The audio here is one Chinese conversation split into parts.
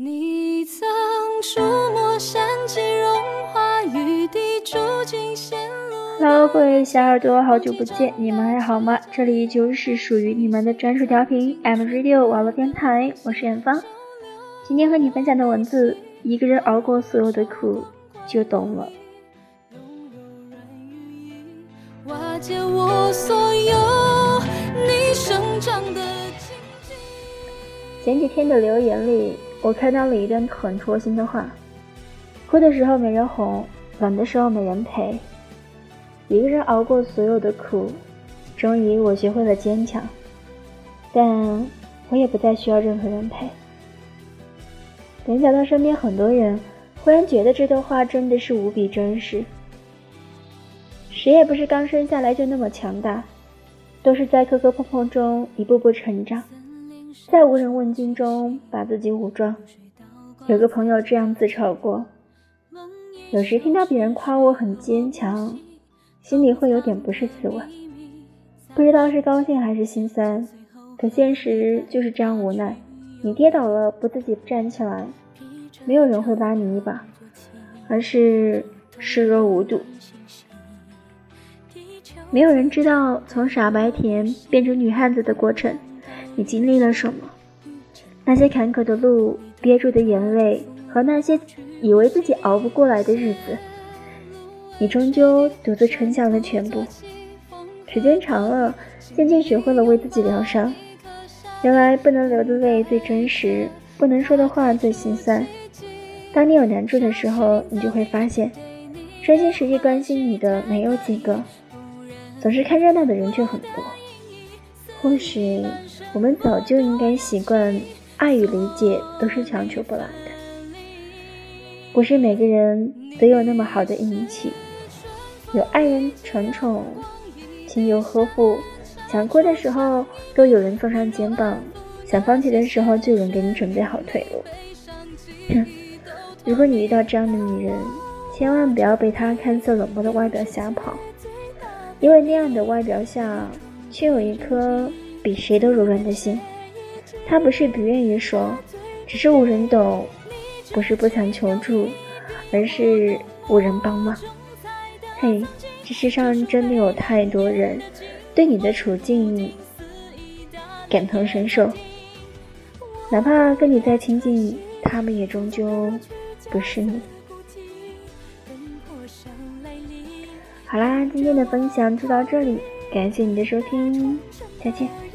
你曾触摸山脊融化雨滴住进线路 Hello，各位小耳朵，好久不见，你们还好吗？这里就是属于你们的专属调频 M Radio 网络电台，我是远方。今天和你分享的文字，一个人熬过所有的苦，就懂了。瓦解我所有你生长的前几天的留言里，我看到了一段很戳心的话：哭的时候没人哄，冷的时候没人陪。一个人熬过所有的苦，终于我学会了坚强，但我也不再需要任何人陪。联想到身边很多人，忽然觉得这段话真的是无比真实。谁也不是刚生下来就那么强大，都是在磕磕碰碰中一步步成长，在无人问津中把自己武装。有个朋友这样自嘲过：有时听到别人夸我很坚强。心里会有点不是滋味，不知道是高兴还是心酸。可现实就是这样无奈，你跌倒了不自己站起来，没有人会拉你一把，而是视若无睹。没有人知道从傻白甜变成女汉子的过程，你经历了什么？那些坎坷的路、憋住的眼泪和那些以为自己熬不过来的日子。你终究独自撑下了全部，时间长了，渐渐学会了为自己疗伤。原来不能流的泪最真实，不能说的话最心酸。当你有难处的时候，你就会发现，真心实意关心你的没有几个，总是看热闹的人却很多。或许我们早就应该习惯，爱与理解都是强求不来的，不是每个人都有那么好的运气。有爱人宠宠，亲友呵护，想哭的时候都有人送上肩膀，想放弃的时候就有人给你准备好退路。如果你遇到这样的女人，千万不要被她看似冷漠的外表吓跑，因为那样的外表下，却有一颗比谁都柔软的心。他不是不愿意说，只是无人懂；不是不想求助，而是无人帮忙。嘿，这世上真的有太多人对你的处境感同身受，哪怕跟你再亲近，他们也终究不是你。好啦，今天的分享就到这里，感谢你的收听，再见。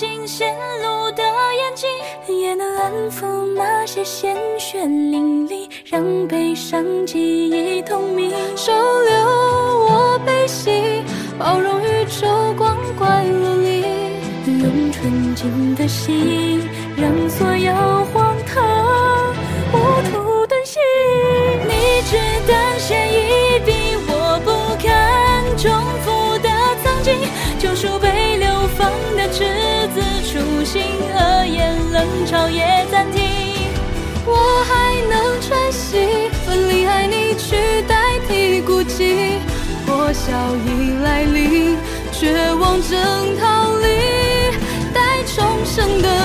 尽显露的眼睛，也能安抚那些鲜血淋漓，让悲伤记忆透明。收留我悲喜，包容宇宙光怪陆离，用纯净的心，让所有荒唐笑意来临，绝望正逃离，待重生的。